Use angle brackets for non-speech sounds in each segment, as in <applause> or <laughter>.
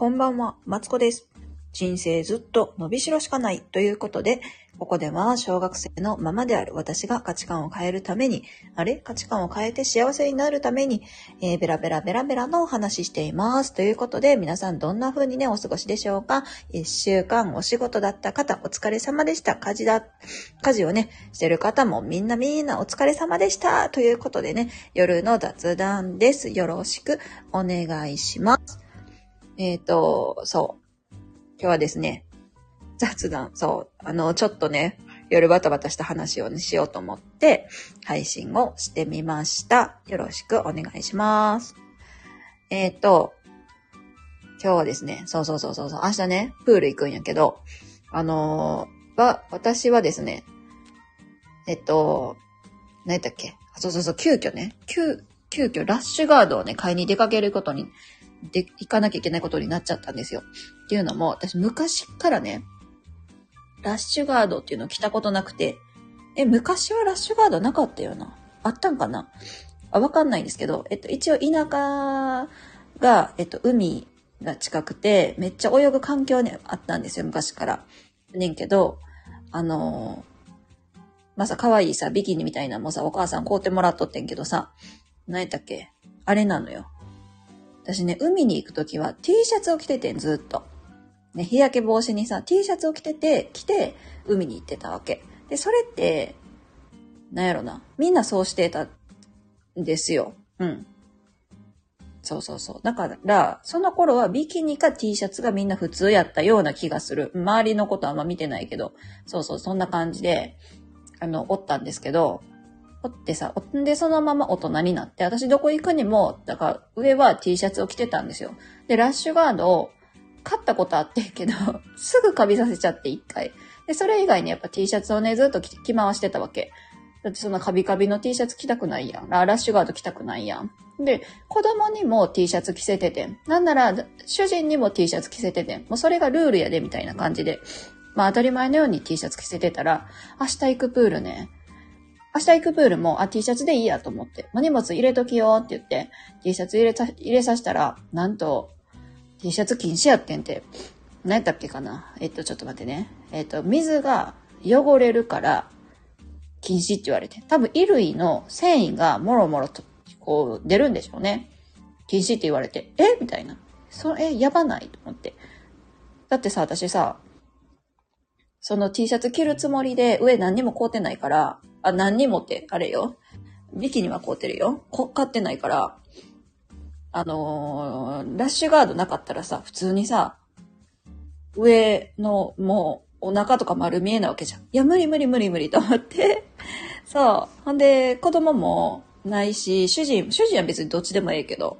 こんばんは、マツコです。人生ずっと伸びしろしかないということで、ここでは小学生のままである私が価値観を変えるために、あれ価値観を変えて幸せになるために、えー、ベラベラベラベラのお話ししています。ということで、皆さんどんな風にね、お過ごしでしょうか？一週間お仕事だった方、お疲れ様でした。家事だ、家事をね、してる方もみんなみんなお疲れ様でした。ということでね、夜の雑談です。よろしくお願いします。えっ、と、そう。今日はですね、雑談、そう、あの、ちょっとね、夜バタバタした話をね、しようと思って、配信をしてみました。よろしくお願いします。えっ、と、今日はですね、そうそうそうそうそう、明日ね、プール行くんやけど、あのーは、私はですね、えっと、何やったっけ？そうそうそう、急遽ね、急、急遽ラッシュガードをね、買いに出かけることに、で、行かなきゃいけないことになっちゃったんですよ。っていうのも、私昔からね、ラッシュガードっていうのを着たことなくて、え、昔はラッシュガードなかったよな。あったんかな？あ、わかんないんですけど、えっと、一応田舎が、えっと、海が近くて、めっちゃ泳ぐ環境にあったんですよ、昔から。ねんけど、あのーまあ、さ、可愛いさ、ビキニみたいなのもさ、お母さん買うてもらっとってんけどさ、何やったっけ？あれなのよ。私ね、海に行くときは T シャツを着ててん、ずっと。ね、日焼け防止にさ、T シャツを着てて、着て、海に行ってたわけ。で、それって、なんやろな。みんなそうしてたんですよ。うん。そうそうそう。だから、その頃はビキニか T シャツがみんな普通やったような気がする。周りのことあんま見てないけど、そうそう、そんな感じで、あの、おったんですけど、おってさ、んでそのまま大人になって、私どこ行くにも、だから上は T シャツを着てたんですよ。で、ラッシュガードを買ったことあってけど、<laughs> すぐカビさせちゃって一回。で、それ以外にやっぱ T シャツをね、ずっと着回してたわけ。だってそんなカビカビの T シャツ着たくないやん。ララッシュガード着たくないやん。で、子供にも T シャツ着せててん。なんなら、主人にも T シャツ着せててん。もうそれがルールやで、みたいな感じで。まあ当たり前のように T シャツ着せてたら、明日行くプールね。明日行くプールも、あ、T シャツでいいやと思って。まあ、荷物入れときよって言って、T シャツ入れた、入れさせたら、なんと、T シャツ禁止やってんて。何やったっけかな？えっと、ちょっと待ってね。えっと、水が汚れるから、禁止って言われて。多分、衣類の繊維がもろもろと、こう、出るんでしょうね。禁止って言われて。え？みたいな。それ、やばないと思って。だってさ、私さ、その T シャツ着るつもりで上何にも買うてないから、あ、何にもって、あれよ。ビキニは買うてるよ。こ買ってないから、あのーラッシュガードなかったらさ、普通にさ、上のもうお腹とか丸見えなわけじゃん。いや、無理無理無理無理と思って。<laughs> そう。ほんで、子供もないし、主人、主人は別にどっちでもええけど。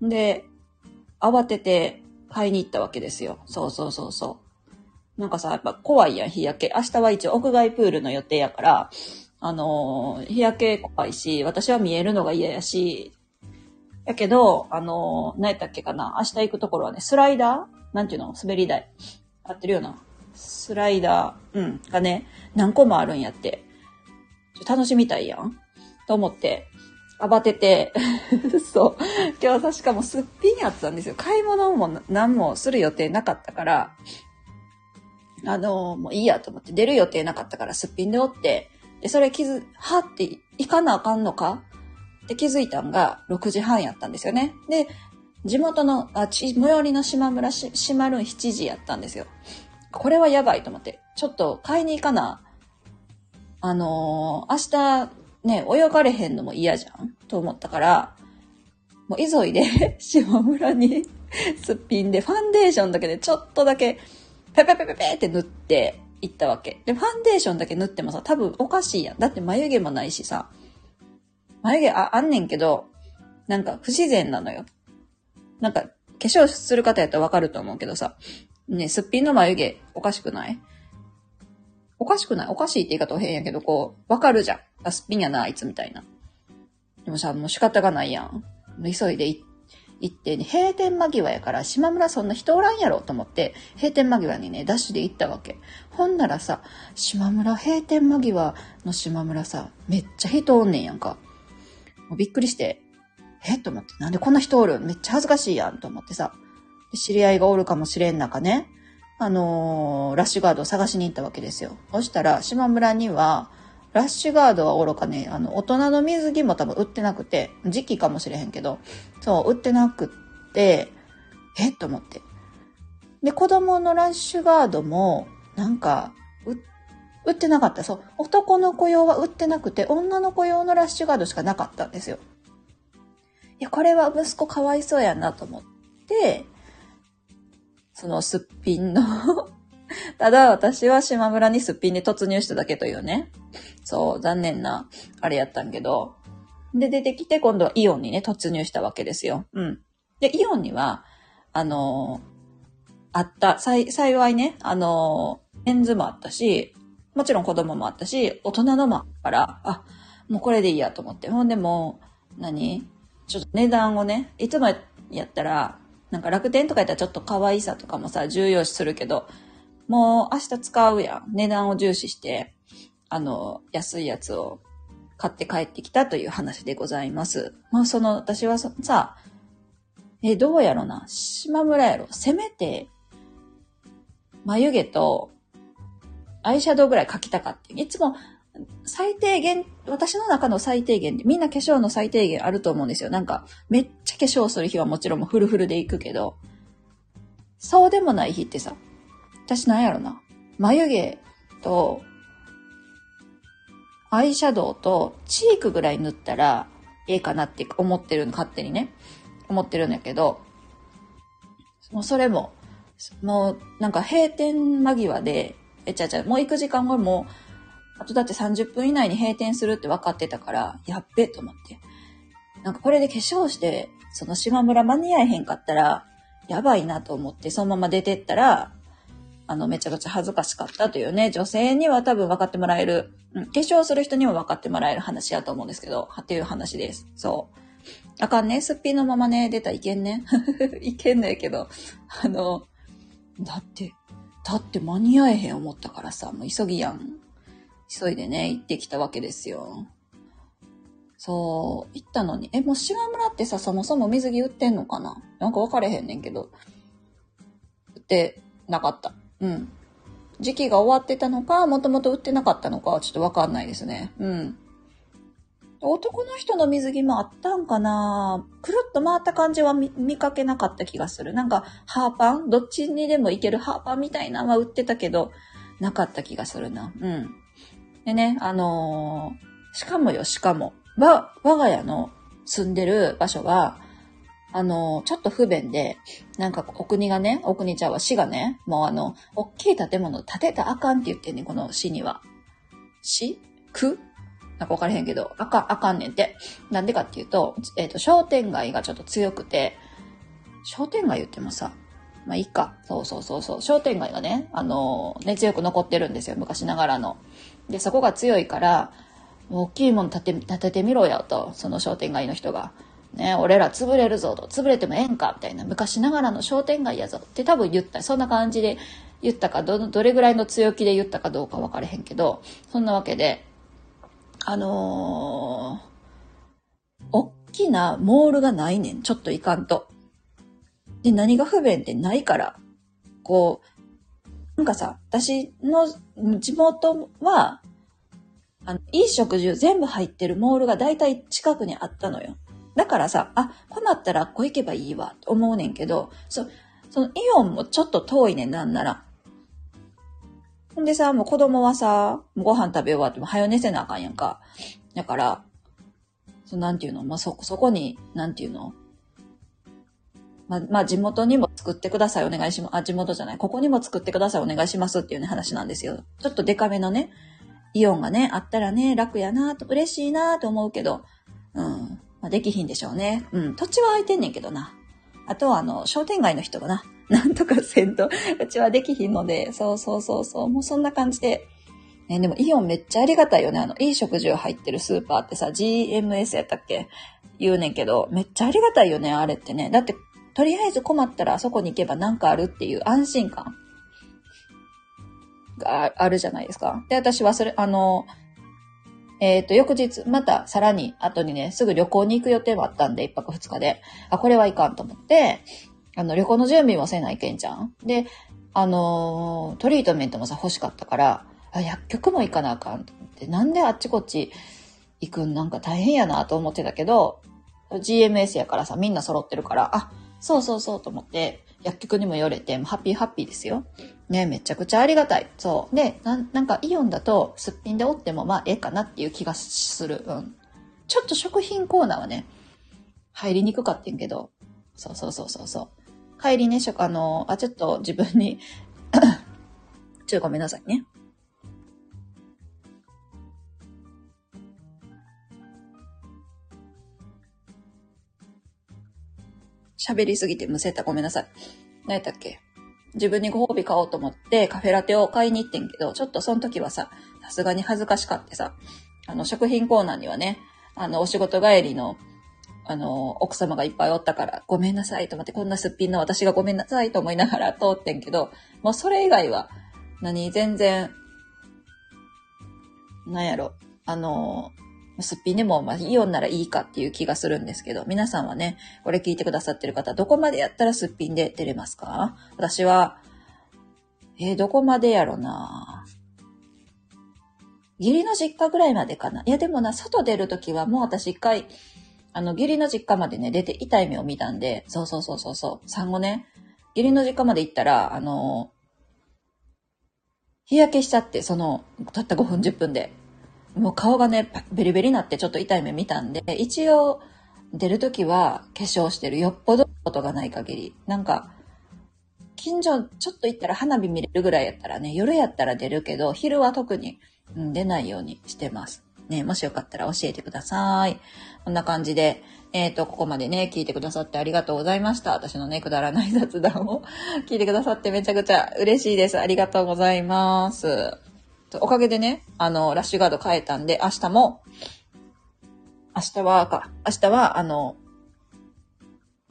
で、慌てて買いに行ったわけですよ。そうそうそうそう。なんかさ、やっぱ怖いやん、日焼け。明日は一応屋外プールの予定やから、あのー日焼け怖いし、私は見えるのが嫌やし、やけど、あのー何やったっけかな明日行くところはね、スライダー？なんていうの？滑り台。合ってるよな。スライダー、うん、がね、何個もあるんやって。ちょ楽しみたいやんと思って、慌てて、<laughs> そう。今日確かもうすっぴんやってたんですよ。買い物も何もする予定なかったから、あのもういいやと思って、出る予定なかったからすっぴんでおって、で、それ気づ、はって行かなあかんのか？って気づいたんが6時半やったんですよね。で、地元の、あ、ち、最寄りの島村し、まるん7時やったんですよ。これはやばいと思って、ちょっと買いに行かな。あのー明日、ね、泳がれへんのも嫌じゃん？と思ったから、もう急いで、<laughs> 島村に <laughs> すっぴんで、ファンデーションだけでちょっとだけ、ペペペペペって塗って行ったわけ。で、ファンデーションだけ塗ってもさ、多分おかしいやん。だって眉毛もないしさ。眉毛ああんねんけど、なんか不自然なのよ。なんか、化粧する方やったらわかると思うけどさ。ね、すっぴんの眉毛、おかしくないおかしくないおかしいって言い方は変やけど、こう、わかるじゃん。あ、すっぴんやな、あいつみたいな。でもさ、もう仕方がないやん。急いでい行って、ね、閉店間際やから、島村そんな人おらんやろと思って、閉店間際にね、ダッシュで行ったわけ。ほんならさ、島村、閉店間際の島村さ、めっちゃ人おんねんやんか。もうびっくりして、えと思って、なんでこんな人おるめっちゃ恥ずかしいやんと思ってさ。知り合いがおるかもしれん中ね、あのー、ラッシュガードを探しに行ったわけですよ。そしたら、島村には、ラッシュガードはおろかね、あの、大人の水着も多分売ってなくて、時期かもしれへんけど、そう、売ってなくって、えっと思って。で、子供のラッシュガードも、なんか、売ってなかった。そう。男の子用は売ってなくて、女の子用のラッシュガードしかなかったんですよ。いや、これは息子かわいそうやなと思って、そのすっぴんの <laughs> ただ私は島村にすっぴんで突入しただけというね。そう、残念な、あれやったんけど。で、出てきて今度はイオンにね、突入したわけですよ。うん。で、イオンには、あのー、あった、幸いね、あのー、メンズもあったし、もちろん子供もあったし、大人のもあったから、あ、もうこれでいいやと思って。ほんでもう、何？ちょっと値段をね、いつもやったら、なんか楽天とかやったらちょっと可愛さとかもさ、重要視するけど、もう明日使うやん。値段を重視して、あの、安いやつを買って帰ってきたという話でございます。まあその、私はさ、え、どうやろな。島村やろ。せめて、眉毛と、アイシャドウぐらい描きたかって。いつも、最低限、私の中の最低限で、みんな化粧の最低限あると思うんですよ。なんか、めっちゃ化粧する日はもちろんフルフルで行くけど、そうでもない日ってさ、私なんやろな。眉毛と、アイシャドウとチークぐらい塗ったら、ええかなって思ってるの、勝手にね。思ってるんだけど、もうそれも、もうなんか閉店間際で、えちゃちゃ、もう行く時間がもう、あとだって30分以内に閉店するって分かってたから、やっべと思って。なんかこれで化粧して、その島村間に合えへんかったら、やばいなと思って、そのまま出てったら、あの、めちゃくちゃ恥ずかしかったというね、女性には多分分かってもらえる、うん、化粧する人にも分かってもらえる話やと思うんですけど、っていう話です。そう。あかんね、すっぴんのままね、出たらいけんね。<laughs> いけんのやけど、あの、だって、だって間に合えへん思ったからさ、もう急ぎやん。急いでね、行ってきたわけですよ。そう、行ったのに。え、もう島村ってさ、そもそも水着売ってんのかな？なんか分かれへんねんけど。売ってなかった。うん。時期が終わってたのか、もともと売ってなかったのかちょっとわかんないですね。うん。男の人の水着もあったんかなくるっと回った感じは見かけなかった気がする。なんか、ハーパン？どっちにでもいけるハーパンみたいなのは売ってたけど、なかった気がするな。うん。でね、あのー、しかもよ、しかも、わ、我が家の住んでる場所は、あの、ちょっと不便で、なんかお国がね、お国ちゃんは市がね、もうあの、大きい建物建てたあかんって言ってんねこの市には。市区？なんかわからへんけど、あかん、あかんねんって。なんでかっていうと、えっ、ー、と、商店街がちょっと強くて、商店街言ってもさ、まあいいか。そうそうそうそう。商店街がね、あのー、ね、強く残ってるんですよ。昔ながらの。で、そこが強いから、大きいもの建て、建ててみろよと、その商店街の人が。ね、俺ら潰れるぞと、潰れてもええんかみたいな、昔ながらの商店街やぞって多分言った。そんな感じで言ったか、ど、どれぐらいの強気で言ったかどうか分かれへんけど、そんなわけで、あのー、おっきなモールがないねん。ちょっといかんと。で、何が不便ってないから、こう、なんかさ、私の地元は、あの、いい食事全部入ってるモールが大体近くにあったのよ。だからさ、あ、困ったらここ行けばいいわ、と思うねんけど、そ、そのイオンもちょっと遠いねん、なんなら。ほんでさ、もう子供はさ、ご飯食べ終わっても早寝せなあかんやんか。だから、そなんていうのまあ、そ、そこに、なんていうのま、まあ、地元にも作ってください、お願いします。あ、地元じゃない。ここにも作ってください、お願いしますっていうね、話なんですよ。ちょっとデカめのね、イオンがね、あったらね、楽やなと、嬉しいなと思うけど、うん。まあ、できひんでしょうね。うん。土地は空いてんねんけどな。あとは、あの、商店街の人がな、<laughs> なんとかせんと、うちはできひんので、そうそうそうそう、もうそんな感じで。ね、でもイオンめっちゃありがたいよね。あの、いい食事を入ってるスーパーってさ、GMS やったっけ？言うねんけど、めっちゃありがたいよね、あれってね。だって、とりあえず困ったらあそこに行けばなんかあるっていう安心感があるじゃないですか。で、私はそれ、あの、えっ、ー、と、翌日、またさらに後にね、すぐ旅行に行く予定はあったんで、一泊二日で、あ、これはいかんと思って、あの、旅行の準備もせないけんじゃん。で、あのートリートメントもさ、欲しかったから、あ、薬局も行かなあかんと思って、なんであっちこっち行くん？なんか大変やなと思ってたけど、GMS やからさ、みんな揃ってるから、あ、そうそうそうと思って、薬局にも寄れて、ハッピーハッピーですよ。ね、めちゃくちゃありがたい。そう。で、なんなんかイオンだと、すっぴんでおってもまあええかなっていう気がする。うん。ちょっと食品コーナーはね、入りにくかってんけど、そうそうそうそうそう。帰りね、食、あの、あ、ちょっと自分に、<coughs> ちょっとごめんなさいね。喋りすぎてむせた。ごめんなさい。何やったっけ？自分にご褒美買おうと思ってカフェラテを買いに行ってんけど、ちょっとその時はさ、さすがに恥ずかしかってさ、あの、食品コーナーにはね、あの、お仕事帰りの、あの、奥様がいっぱいおったから、ごめんなさいと思って、こんなすっぴんの私がごめんなさいと思いながら <laughs> 通ってんけど、もうそれ以外は、何、全然、なんやろ、あの、すっぴんでも、まあ、イオンならいいかっていう気がするんですけど、皆さんはね、これ聞いてくださってる方、どこまでやったらすっぴんで出れますか？私は、えーどこまでやろな？義理の実家ぐらいまでかな？いや、でもな、外出るときはもう私一回、あの、義理の実家までね、出て痛い目を見たんで、そうそうそうそうそう、産後ね、義理の実家まで行ったら、あの、日焼けしちゃって、その、たった5分10分で。もう顔がね、ベリベリになってちょっと痛い目見たんで、一応、出るときは化粧してる。よっぽどことがない限り。なんか、近所ちょっと行ったら花火見れるぐらいやったらね、夜やったら出るけど、昼は特に、うん、出ないようにしてます。ね、もしよかったら教えてください。こんな感じで、えっ、と、ここまでね、聞いてくださってありがとうございました。私のね、くだらない雑談を <laughs> 聞いてくださってめちゃくちゃ嬉しいです。ありがとうございます。おかげでね、あの、ラッシュガード変えたんで、明日も、明日はか、明日は、あの、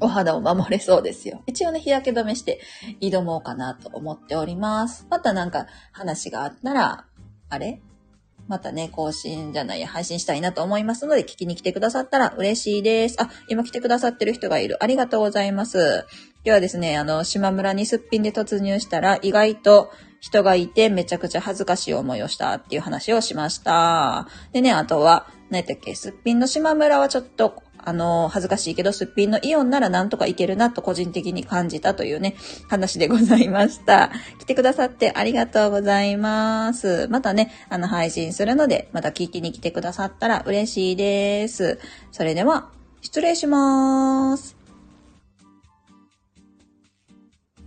お肌を守れそうですよ。一応ね、日焼け止めして挑もうかなと思っております。またなんか話があったら、あれ？またね、更新じゃないや、配信したいなと思いますので、聞きに来てくださったら嬉しいです。あ、今来てくださってる人がいる。ありがとうございます。今日はですね、あの、島村にすっぴんで突入したら、意外と人がいてめちゃくちゃ恥ずかしい思いをしたっていう話をしました。でね、あとは、何やったっけ、すっぴんの島村はちょっと、あの、恥ずかしいけど、すっぴんのイオンならなんとかいけるなと個人的に感じたというね、話でございました。来てくださってありがとうございます。またね、あの、配信するので、また聞きに来てくださったら嬉しいです。それでは、失礼します。